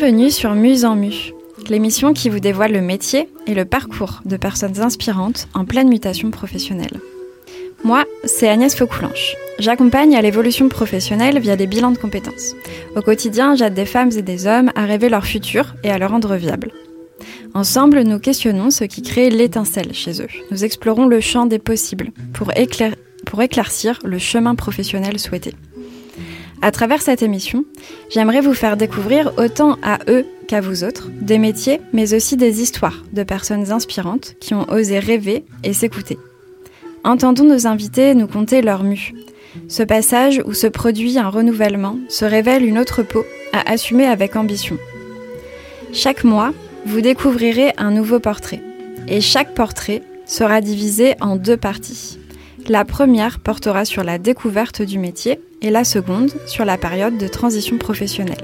Bienvenue sur Muse en Mu, l'émission qui vous dévoile le métier et le parcours de personnes inspirantes en pleine mutation professionnelle. Moi, c'est Agnès Faucoulanche. J'accompagne à l'évolution professionnelle via des bilans de compétences. Au quotidien, j'aide des femmes et des hommes à rêver leur futur et à le rendre viable. Ensemble, nous questionnons ce qui crée l'étincelle chez eux. Nous explorons le champ des possibles pour éclaircir le chemin professionnel souhaité. À travers cette émission, j'aimerais vous faire découvrir autant à eux qu'à vous autres des métiers, mais aussi des histoires de personnes inspirantes qui ont osé rêver et s'écouter. Entendons nos invités nous conter leur mue. Ce passage où se produit un renouvellement se révèle une autre peau à assumer avec ambition. Chaque mois, vous découvrirez un nouveau portrait. Et chaque portrait sera divisé en deux parties. La première portera sur la découverte du métier et la seconde sur la période de transition professionnelle.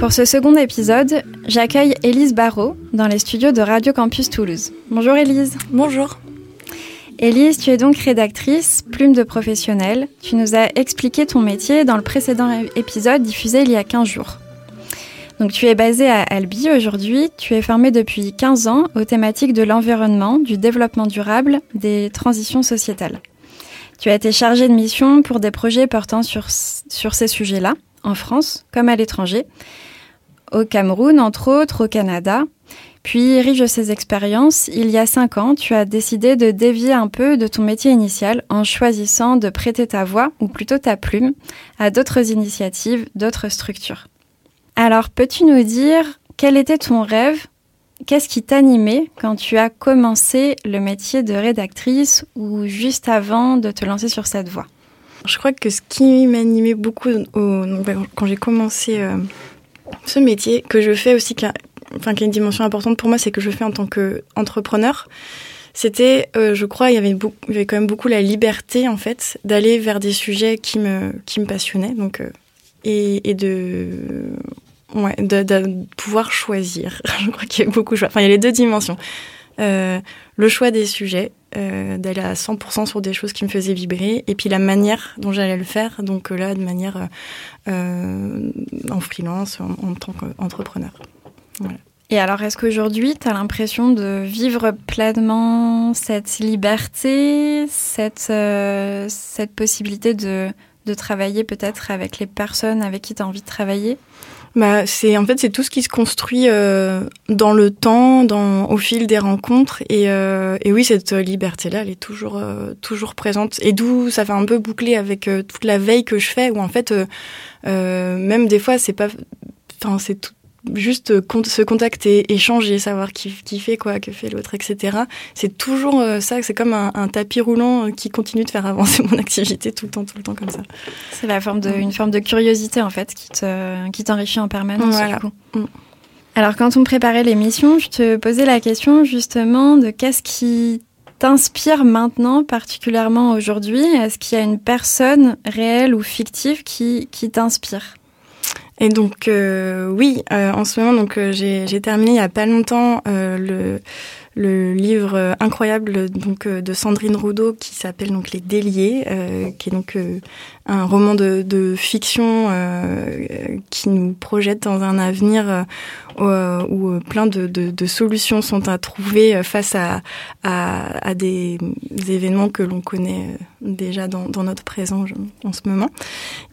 Pour ce second épisode, j'accueille Élise Barrault dans les studios de Radio Campus Toulouse. Bonjour Élise. Bonjour. Élise, tu es donc rédactrice, plume de professionnel. Tu nous as expliqué ton métier dans le précédent épisode diffusé il y a 15 jours. Donc tu es basée à Albi aujourd'hui, tu es formée depuis 15 ans aux thématiques de l'environnement, du développement durable, des transitions sociétales. Tu as été chargée de mission pour des projets portant sur, sur ces sujets-là, en France comme à l'étranger au Cameroun, entre autres, au Canada. Puis, riche de ces expériences, il y a cinq ans, tu as décidé de dévier un peu de ton métier initial en choisissant de prêter ta voix, ou plutôt ta plume, à d'autres initiatives, d'autres structures. Alors, peux-tu nous dire quel était ton rêve? Qu'est-ce qui t'animait quand tu as commencé le métier de rédactrice ou juste avant de te lancer sur cette voie? Je crois que ce qui m'animait beaucoup quand j'ai commencé euh, ce métier que je fais aussi, qui a, une dimension importante pour moi, c'est que je fais en tant qu'entrepreneur. C'était, euh, je crois, il y, avait avait quand même beaucoup la liberté, en fait, d'aller vers des sujets qui me, qui me passionnaient. Donc, euh, et, de, ouais, de, pouvoir choisir. je crois qu'il y a beaucoup de choix. Enfin, il y a les deux dimensions. Euh, le choix des sujets, euh, d'aller à 100% sur des choses qui me faisaient vibrer, et puis la manière dont j'allais le faire, donc là, de manière euh, en freelance, en, tant qu'entrepreneur. Et alors, est-ce qu'aujourd'hui, tu as l'impression de vivre pleinement cette liberté, cette, euh, cette possibilité de, de travailler peut-être avec les personnes avec qui tu as envie de travailler? Bah, c'est en fait c'est tout ce qui se construit euh, dans le temps, dans au fil des rencontres et, euh, et oui cette liberté là elle est toujours euh, toujours présente et d'où ça fait un peu boucler avec euh, toute la veille que je fais où en fait euh, même des fois c'est pas enfin c'est tout juste se contacter, échanger, savoir qui, qui fait quoi, que fait l'autre, etc. C'est toujours euh, ça, c'est comme un, un, tapis roulant qui continue de faire avancer mon activité tout le temps, tout le temps comme ça. C'est la forme de, une forme de curiosité en fait qui te, qui t'enrichit en permanence. Voilà. Mm. Alors quand on préparait l'émission, je te posais la question justement de qu'est-ce qui t'inspire maintenant, particulièrement aujourd'hui? Est-ce qu'il y a une personne réelle ou fictive qui, qui t'inspire? Et donc euh, oui, euh, en ce moment donc euh, j'ai terminé il y a pas longtemps euh, le le livre incroyable donc de Sandrine Roudot qui s'appelle donc Les Déliés, qui est donc un roman de, de fiction qui nous projette dans un avenir euh, où plein de, de, de, solutions sont à trouver face à, à, à des, événements que l'on connaît déjà dans, dans, notre présent en ce moment.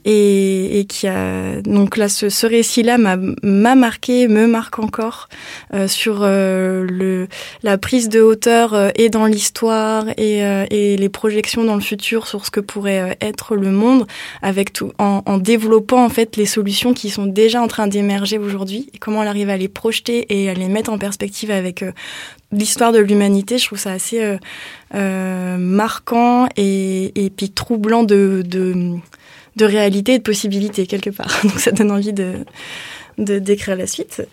Et, et qui a donc là ce, ce récit-là m'a marqué, me marque encore euh, sur euh, le la prise de hauteur euh, et dans l'histoire et, euh, et les projections dans le futur sur ce que pourrait être le monde, avec tout en, en développant en fait les solutions qui sont déjà en train d'émerger aujourd'hui et comment elle arrive à les projeter et à les mettre en perspective avec euh, l'histoire de l'humanité. Je trouve ça assez euh, euh, marquant et, et puis troublant de, de, de réalité et de possibilité quelque part. Donc ça donne envie de, de d'écrire la suite.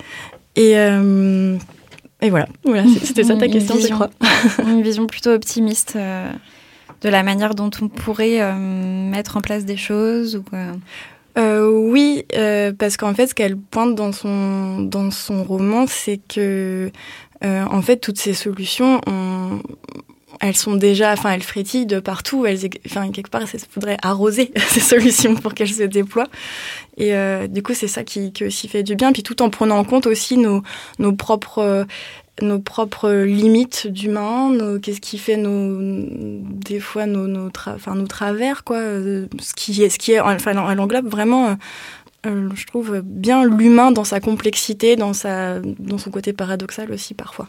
Et, euh, et voilà, voilà c'était ça ta question, vision, je crois. une vision plutôt optimiste euh, de la manière dont on pourrait euh, mettre en place des choses ou euh, Oui, euh, parce qu'en fait, ce qu'elle pointe dans son dans son roman, c'est que euh, en fait, toutes ces solutions, on, elles sont déjà, enfin, elles frétillent de partout. Elles, enfin, quelque part, il faudrait arroser ces solutions pour qu'elles se déploient. Et euh, du coup, c'est ça qui, qui aussi fait du bien. Puis tout en prenant en compte aussi nos, nos propres nos propres limites d'humain, qu'est-ce qui fait nos des fois nos nos, enfin, nos travers quoi, ce qui ce qui enfin elle englobe vraiment euh, je trouve bien l'humain dans sa complexité, dans sa dans son côté paradoxal aussi parfois.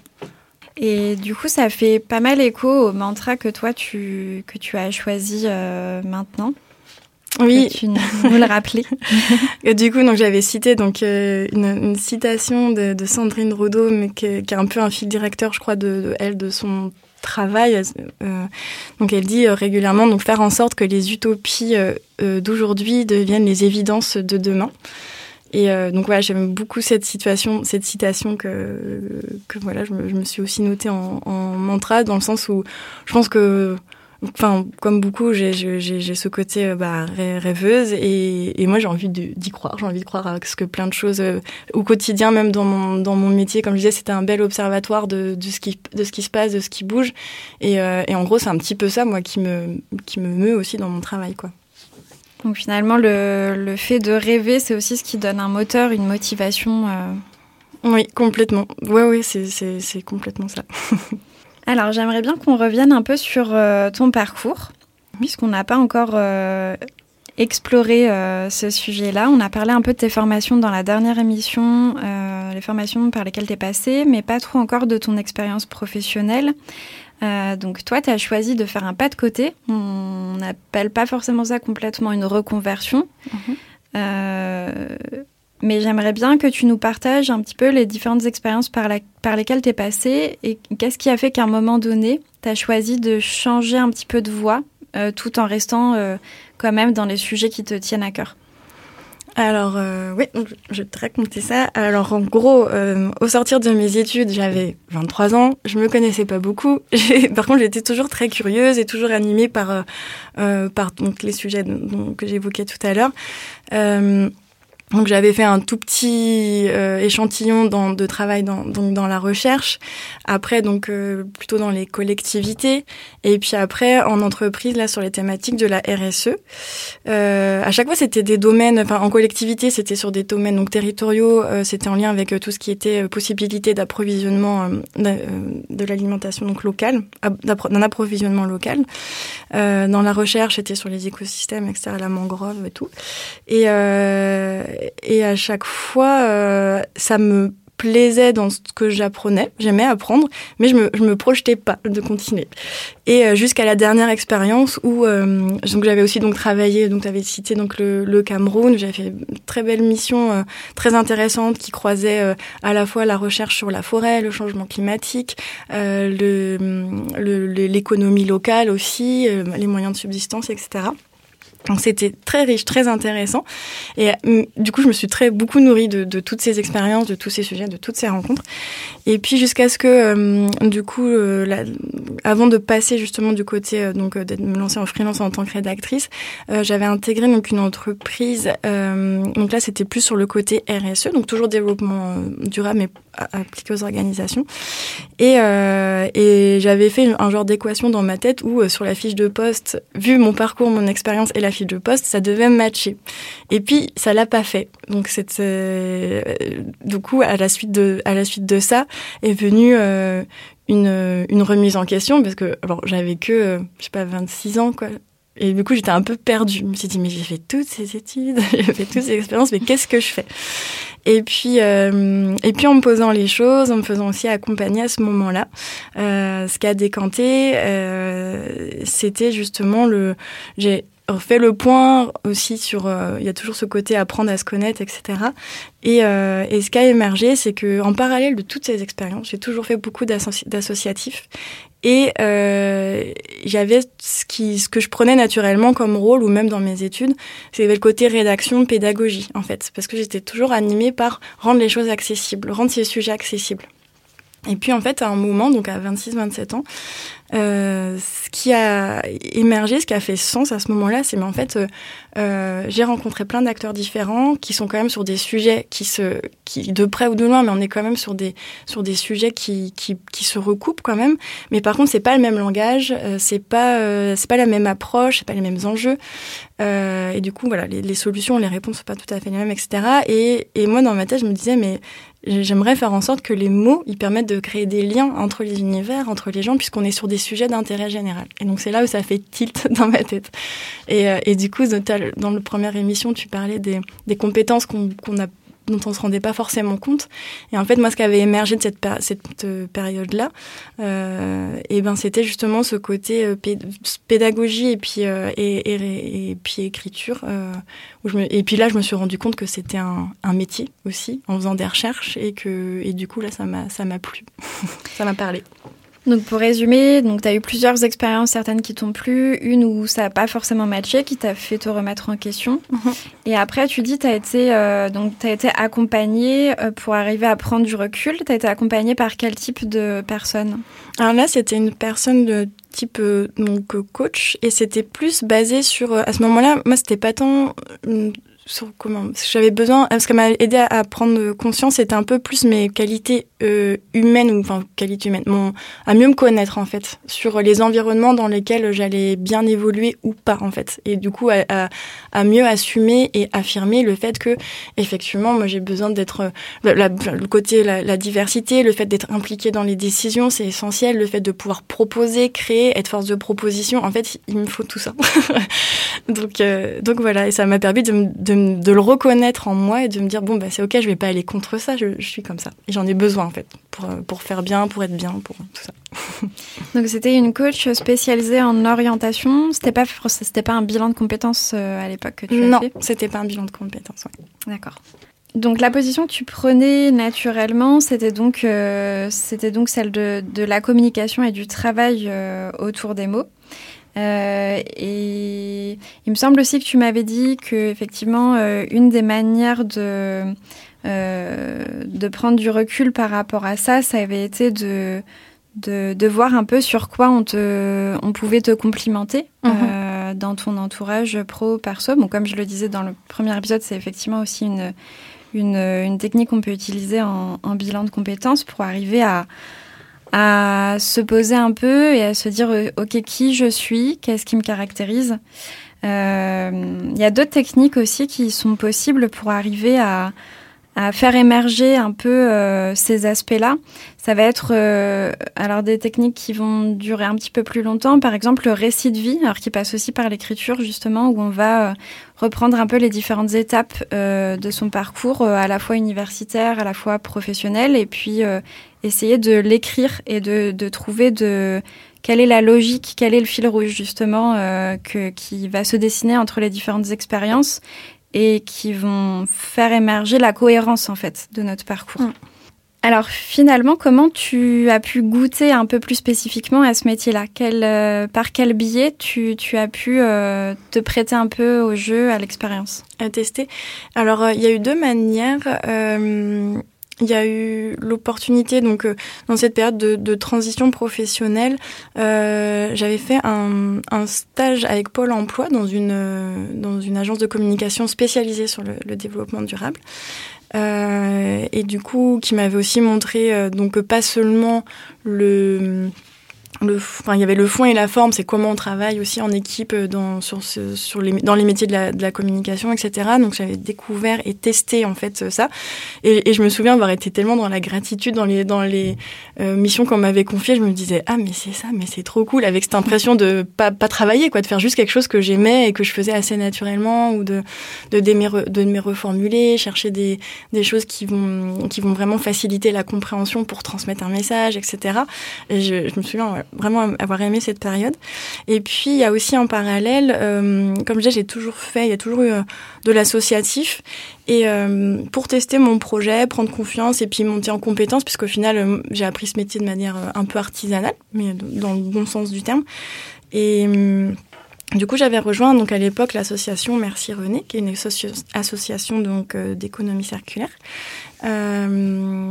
Et du coup, ça fait pas mal écho au mantra que toi tu que tu as choisi euh, maintenant. Oui, tu nous le rappeler. du coup, donc j'avais cité donc euh, une, une, citation de, de Sandrine Roudot, mais qui, qui, est un peu un fil directeur, je crois, de, de elle, de son travail. Euh, donc elle dit euh, régulièrement donc faire en sorte que les utopies euh, d'aujourd'hui deviennent les évidences de demain. Et donc voilà, j'aime beaucoup cette situation, cette citation que voilà, je me, suis aussi notée en, mantra dans le sens où je pense que Enfin, comme beaucoup, j'ai ce côté euh, bah, rêveuse et, moi j'ai envie d'y croire. J'ai envie de croire à ce que plein de choses euh, au quotidien, même dans mon, métier, comme je disais, c'était un bel observatoire de, ce qui, se passe, de ce qui bouge. Et, euh, et en gros, c'est un petit peu ça, moi, qui me, qui me meut aussi dans mon travail. quoi. Donc finalement, le, le fait de rêver, c'est aussi ce qui donne un moteur, une motivation. Oui, complètement. Oui, oui, c'est complètement ça. Alors j'aimerais bien qu'on revienne un peu sur euh, ton parcours, puisqu'on n'a pas encore euh, exploré euh, ce sujet-là. On a parlé un peu de tes formations dans la dernière émission, les formations par lesquelles tu es passé, mais pas trop encore de ton expérience professionnelle. Donc toi, tu as choisi de faire un pas de côté. On n'appelle pas forcément ça complètement une reconversion. Mhm. Mais j'aimerais bien que tu nous partages un petit peu les différentes expériences par, la, par lesquelles tu es passé et qu'est-ce qui a fait qu'à un moment donné, tu as choisi de changer un petit peu de voix euh, tout en restant euh, quand même dans les sujets qui te tiennent à cœur. Alors euh, oui, je vais te raconter ça. Alors en gros, au sortir de mes études, j'avais 23 ans, je me connaissais pas beaucoup. Par contre, j'étais toujours très curieuse et toujours animée par par donc les sujets que j'évoquais tout à l'heure. Donc j'avais fait un tout petit euh, échantillon dans, de travail dans, donc dans la recherche, après donc euh, plutôt dans les collectivités, et puis après en entreprise là sur les thématiques de la RSE. Euh, à chaque fois c'était des domaines, enfin en collectivité c'était sur des domaines donc territoriaux, euh, c'était en lien avec tout ce qui était possibilité d'approvisionnement de l'alimentation donc locale, d'un approvisionnement local. dans la recherche c'était sur les écosystèmes, etc. La mangrove et tout. Et et à chaque fois, euh, ça me plaisait dans ce que j'apprenais, j'aimais apprendre, mais je me, je me projetais pas de continuer. Et euh, jusqu'à la dernière expérience où euh, donc j'avais aussi donc travaillé, donc tu avais cité donc le, le Cameroun, j'avais fait une très belle mission euh, très intéressante qui croisait à la fois la recherche sur la forêt, le changement climatique, le l'économie locale aussi, les moyens de subsistance, etc. Donc c'était très riche, très intéressant. Et euh, du coup, je me suis très beaucoup nourrie de, toutes ces expériences, de tous ces sujets, de toutes ces rencontres. Et puis jusqu'à ce que, euh, du coup, euh, avant de passer justement du côté donc de me lancer en freelance en tant que rédactrice, j'avais intégré donc une entreprise. donc là, c'était plus sur le côté RSE, donc toujours développement durable, mais appliqué aux organisations. Et, et j'avais fait un genre d'équation dans ma tête où sur la fiche de poste, vu mon parcours, mon expérience et la de poste, ça devait matcher. Et puis ça l'a pas fait. Donc euh, du coup à la suite de à la suite de ça est venue euh, une, une remise en question parce que alors j'avais que euh, je sais pas 26 ans quoi. Et du coup, j'étais un peu perdue. Je me suis dit, mais j'ai fait toutes ces études, j'ai fait toutes ces expériences, mais qu'est-ce que je fais? Et puis, euh, et puis en me posant les choses, en me faisant aussi accompagner à ce moment-là, euh, ce qui a décanté, euh, c'était justement le. Fait le point aussi sur, euh, il y a toujours ce côté apprendre à se connaître, etc. Et, euh, et ce qui a émergé, c'est que en parallèle de toutes ces expériences, j'ai toujours fait beaucoup d'associatifs. Et euh, j'avais ce, qui, ce que je prenais naturellement comme rôle, ou même dans mes études, c'est le côté rédaction, pédagogie, en fait. Parce que j'étais toujours animée par rendre les choses accessibles, rendre ces sujets accessibles. Et puis en fait, à un moment, donc à 26-27 ans, euh, ce qui a émergé, ce qui a fait sens à ce moment-là, c'est mais en fait, euh, euh, j'ai rencontré plein d'acteurs différents qui sont quand même sur des sujets qui se, qui de près ou de loin, mais on est quand même sur des sur des sujets qui qui, qui se recoupent quand même. Mais par contre, c'est pas le même langage, euh, c'est pas c'est pas la même approche, c'est pas les mêmes enjeux. Et du coup, voilà, les, les, solutions, les réponses sont pas tout à fait les mêmes, etc. Et, et moi, dans ma tête, je me disais, mais j'aimerais faire en sorte que les mots, ils permettent de créer des liens entre les univers, entre les gens, puisqu'on est sur des sujets d'intérêt général. Et donc, c'est là où ça fait tilt dans ma tête. Et, euh, et du coup, dans la première émission, tu parlais des, des compétences dont on se rendait pas forcément compte. Et en fait, moi, ce qui avait émergé de cette, euh, période-là, euh, et ben, c'était justement ce côté pédagogie et puis et, et, et, écriture. Et puis là, je me suis rendu compte que c'était un, métier aussi, en faisant des recherches, et que et du coup là, ça m'a plu, ça m'a parlé. Donc pour résumer, donc tu as eu plusieurs expériences, certaines qui t'ont plu, une où ça n'a pas forcément matché, qui t'a fait te remettre en question. -hmm. Et après, tu dis tu as été euh, donc as été accompagnée euh, pour arriver à prendre du recul. Tu as été accompagnée par quel type de personne? Alors là, c'était une personne de type euh, donc coach et c'était plus basé sur à ce moment-là, moi c'était pas tant sur comment j'avais besoin parce qu'elle m'a aidé à, prendre conscience c'était un peu plus mes qualités euh, humaines ou enfin qualités humaines mon à mieux me connaître en fait sur les environnements dans lesquels j'allais bien évoluer ou pas en fait. Et du coup à, mieux assumer et affirmer le fait que effectivement moi j'ai besoin d'être le côté la, la, diversité le fait d'être impliqué dans les décisions c'est essentiel le fait de pouvoir proposer créer être force de proposition en fait il me faut tout ça. Donc euh, donc voilà et ça m'a permis de, de de, le reconnaître en moi et de me dire bon bah c'est ok je vais pas aller contre ça je, je suis comme ça et j'en ai besoin en fait pour, pour faire bien pour être bien pour tout ça donc c'était une coach spécialisée en orientation c'était pas c'était pas un bilan de compétences euh, à l'époque que tu non as fait c'était pas un bilan de compétences ouais. d'accord donc la position que tu prenais naturellement, c'était donc, euh, c'était donc celle de, de, la communication et du travail euh, autour des mots. Euh, et il me semble aussi que tu m'avais dit que effectivement euh, une des manières de euh, de prendre du recul par rapport à ça, ça avait été de de, de voir un peu sur quoi on te on pouvait te complimenter -hmm. dans ton entourage pro perso. Bon, comme je le disais dans le premier épisode, c'est effectivement aussi une une, une technique qu'on peut utiliser en, en bilan de compétences pour arriver à à se poser un peu et à se dire ok qui je suis, qu'est-ce qui me caractérise. Euh, il y a d'autres techniques aussi qui sont possibles pour arriver à, à faire émerger un peu euh, ces aspects-là. Ça va être euh, alors des techniques qui vont durer un petit peu plus longtemps, par exemple le récit de vie, alors qui passe aussi par l'écriture justement, où on va euh, reprendre un peu les différentes étapes euh, de son parcours, euh, à la fois universitaire, à la fois professionnel, et puis euh, essayer de l'écrire et de, de, trouver de quelle est la logique, quel est le fil rouge justement que, qui va se dessiner entre les différentes expériences et qui vont faire émerger la cohérence en fait de notre parcours. Mmh. Alors finalement, comment tu as pu goûter un peu plus spécifiquement à ce métier-là? Quel, euh, Par quel biais tu, tu as pu euh, te prêter un peu au jeu, à l'expérience? À tester. Alors euh, il y a eu deux manières. Il y a eu l'opportunité donc euh, dans cette période de, de transition professionnelle euh, j'avais fait un, un, stage avec Pôle Emploi dans une euh, dans une agence de communication spécialisée sur le, le développement durable. Euh, et du coup qui m'avait aussi montré euh, donc pas seulement le le, enfin, il y avait le fond et la forme, c'est comment on travaille aussi en équipe dans, sur, sur les, dans les métiers de la, de la communication, etc. Donc j'avais découvert et testé en fait ça. Et, et, je me souviens avoir été tellement dans la gratitude dans les, dans les euh, missions qu'on m'avait confiées. Je me disais ah mais c'est ça, mais c'est trop cool avec cette impression de pas, pas travailler quoi, de faire juste quelque chose que j'aimais et que je faisais assez naturellement ou de de, de, me, de me reformuler, chercher des, des choses qui vont qui vont vraiment faciliter la compréhension pour transmettre un message, etc. Et je, je me souviens ouais, vraiment avoir aimé cette période. Et puis il y a aussi en parallèle, euh, comme je disais, j'ai toujours fait, il y a toujours eu euh, de l'associatif. Et euh, pour tester mon projet, prendre confiance et puis monter en compétence, puisqu'au final j'ai appris ce métier de manière un peu artisanale, mais dans le bon sens du terme. Et du coup, j'avais rejoint donc à l'époque l'association Merci René, qui est une association donc d'économie circulaire. Euh,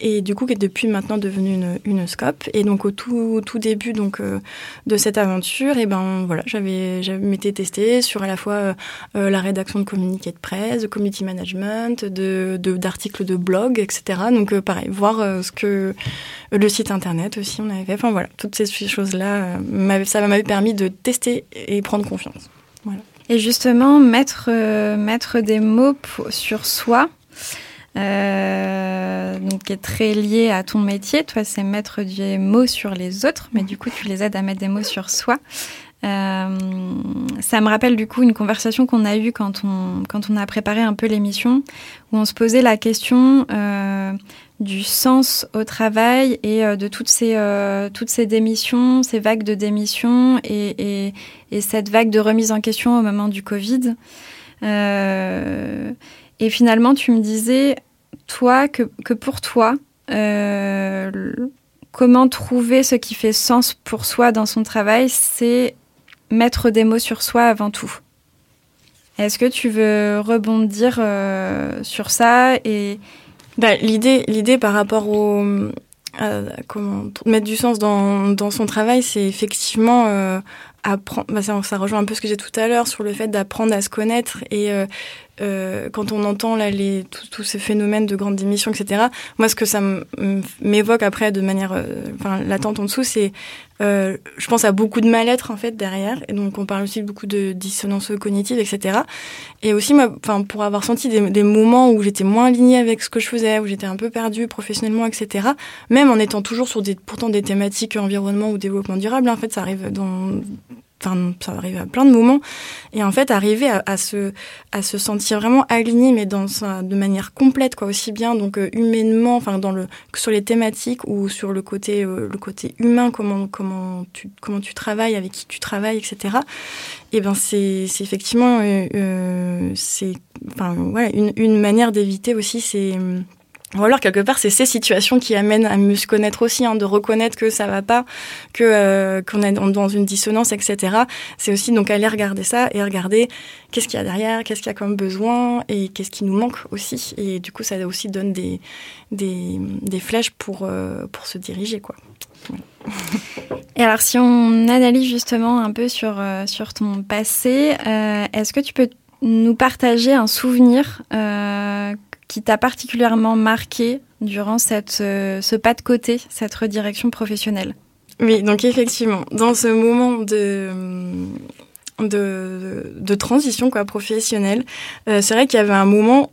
et du coup qui est depuis maintenant devenue une, une scope. Et donc au tout, début donc euh, de cette aventure, et ben voilà, j'avais m'étais testée sur à la fois euh, la rédaction de communiqués de presse, de community management, de d'articles de, blog, etc. Donc pareil, voir ce que le site internet aussi on avait fait. Enfin voilà, toutes ces choses là, ça m'avait permis de tester et prendre confiance. Et justement, mettre, mettre des mots sur soi, euh, donc qui est très lié à ton métier. Toi, c'est mettre des mots sur les autres, mais du coup, tu les aides à mettre des mots sur soi. Euh, ça me rappelle du coup une conversation qu'on a eue quand on, quand on a préparé un peu l'émission, où on se posait la question euh, du sens au travail et euh, de toutes ces, euh, toutes ces démissions, ces vagues de démissions et, et, et, cette vague de remise en question au moment du Covid. Euh, et finalement, tu me disais, toi, que, que pour toi, euh, comment trouver ce qui fait sens pour soi dans son travail, c'est mettre des mots sur soi avant tout. Est-ce que tu veux rebondir euh, sur ça et bah, l'idée, l'idée par rapport au euh, comment mettre du sens dans, dans son travail, c'est effectivement euh, apprendre. Bah, ça, rejoint un peu ce que j'ai tout à l'heure sur le fait d'apprendre à se connaître et euh, quand on entend là les tous ces phénomènes de grandes démissions, etc. Moi, ce que ça m'évoque après de manière, euh, enfin, latente en dessous, c'est, euh, je pense à beaucoup de mal-être en fait derrière, et donc on parle aussi beaucoup de dissonance cognitive, etc. Et aussi, moi, enfin, pour avoir senti des, des moments où j'étais moins alignée avec ce que je faisais, où j'étais un peu perdue professionnellement, etc. Même en étant toujours sur des, pourtant des thématiques environnement ou développement durable, en fait, ça arrive dans enfin ça arrive à plein de moments. Et en fait arriver à, se à se sentir vraiment aligné mais dans de manière complète quoi aussi bien donc euh, humainement enfin dans le sur les thématiques ou sur le côté euh, le côté humain comment comment tu comment tu travailles avec qui tu travailles etc et ben c'est c'est effectivement euh, c'est enfin voilà une une manière d'éviter aussi c'est ou alors quelque part c'est ces situations qui amènent à mieux se connaître aussi, hein, de reconnaître que ça va pas, que euh, qu'on est dans une dissonance, etc. C'est aussi donc aller regarder ça et regarder qu'est-ce qu'il y a derrière, qu'est-ce qu'il y a comme besoin et qu'est-ce qui nous manque aussi. Et du coup ça aussi donne des des, des flèches pour euh, pour se diriger quoi. Et alors, si on analyse justement un peu sur, euh, sur ton passé, est-ce que tu peux nous partager un souvenir qui t'a particulièrement marqué durant cette, euh, ce pas de côté, cette redirection professionnelle Oui, donc effectivement, dans ce moment de, de, transition quoi, professionnelle, euh, c'est vrai qu'il y avait un moment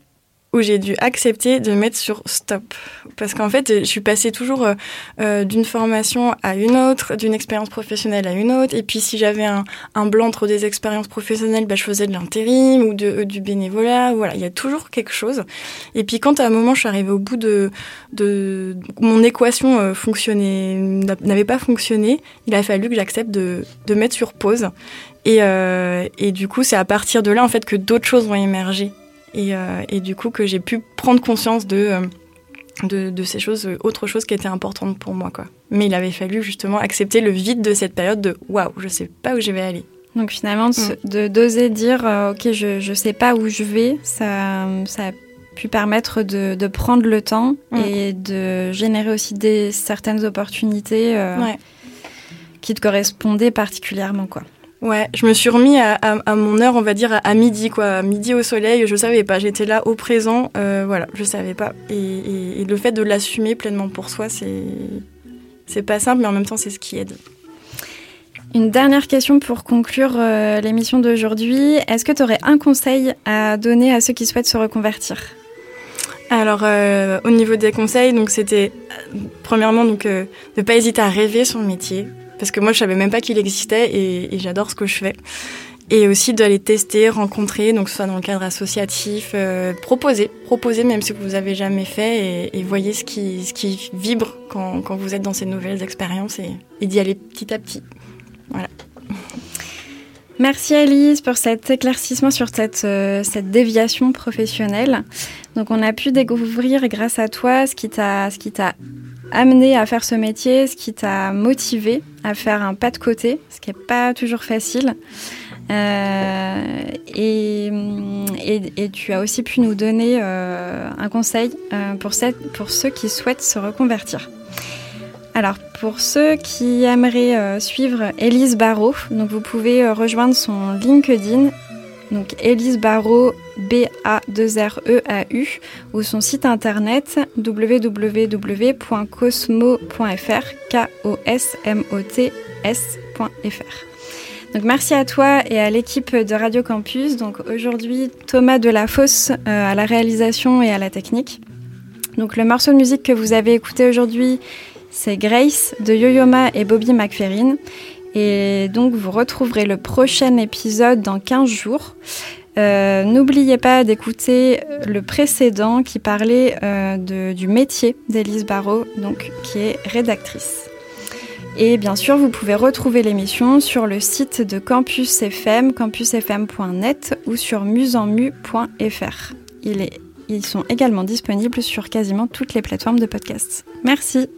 où j'ai dû accepter de mettre sur stop. Parce qu'en fait, je suis passée toujours euh, euh, d'une formation à une autre, d'une expérience professionnelle à une autre. Et puis, si j'avais un, un blanc entre des expériences professionnelles, bah, je faisais de l'intérim ou de, euh, du bénévolat. Voilà, il y a toujours quelque chose. Et puis, quand à un moment, je suis arrivée au bout de... de mon équation euh, fonctionnait, n'avait pas fonctionné, il a fallu que j'accepte de, de mettre sur pause. Et, euh, et du coup, c'est à partir de là, en fait, que d'autres choses vont émerger et, euh, et du coup que j'ai pu prendre conscience de, euh, de, de, ces choses, autre chose qui était importante pour moi. Quoi. Mais il avait fallu justement accepter le vide de cette période de waouh, je sais pas où je vais aller. Donc finalement, mm. de d'oser dire euh, ok, je je sais pas où je vais, ça ça a pu permettre de, de prendre le temps mm. et de générer aussi des certaines opportunités euh, ouais. qui te correspondaient particulièrement quoi. Ouais, je me suis remis à, à, à, mon heure, on va dire à, midi, quoi, à midi au soleil. Je savais pas, j'étais là au présent, euh, voilà, je savais pas. Et, et, et le fait de l'assumer pleinement pour soi, c'est c'est pas simple, mais en même temps, c'est ce qui aide. Une dernière question pour conclure euh, l'émission d'aujourd'hui. Est-ce que tu aurais un conseil à donner à ceux qui souhaitent se reconvertir? Alors euh, au niveau des conseils, donc c'était premièrement donc euh, ne pas hésiter à rêver son métier, parce que moi je savais même pas qu'il existait et, j'adore ce que je fais. Et aussi d'aller tester, rencontrer, donc soit dans le cadre associatif, euh, proposer, proposer même si vous avez jamais fait et, et voyez ce qui, ce vibre quand, vous êtes dans ces nouvelles expériences et, d'y aller petit à petit. Voilà. Merci Alice pour cet éclaircissement sur cette, euh, cette déviation professionnelle. Donc on a pu découvrir grâce à toi ce ce qui t'a amené à faire ce métier, ce qui t'a motivé à faire un pas de côté, ce qui n'est pas toujours facile. Et, et, tu as aussi pu nous donner un conseil pour, cette, pour ceux qui souhaitent se reconvertir. Alors, pour ceux qui aimeraient suivre Élise Barrault, vous pouvez rejoindre son LinkedIn donc Elise Barrault, B-A-2-R-E-A-U, ou son site internet www.cosmo.fr, K-O-S-M-O-T-S.fr. Donc merci à toi et à l'équipe de Radio Campus. Donc aujourd'hui Thomas Delafosse euh, à la réalisation et à la technique. Donc le morceau de musique que vous avez écouté aujourd'hui, c'est Grace de Yo-Yo et Bobby McFerrin. Et donc vous retrouverez le prochain épisode dans 15 jours. Euh, n'oubliez pas d'écouter le précédent qui parlait euh, du métier d'Élise Barrault, donc qui est rédactrice. Et bien sûr, vous pouvez retrouver l'émission sur le site de Campus FM, campusfm.net ou sur musenmu.fr. ils sont également disponibles sur quasiment toutes les plateformes de podcasts. Merci.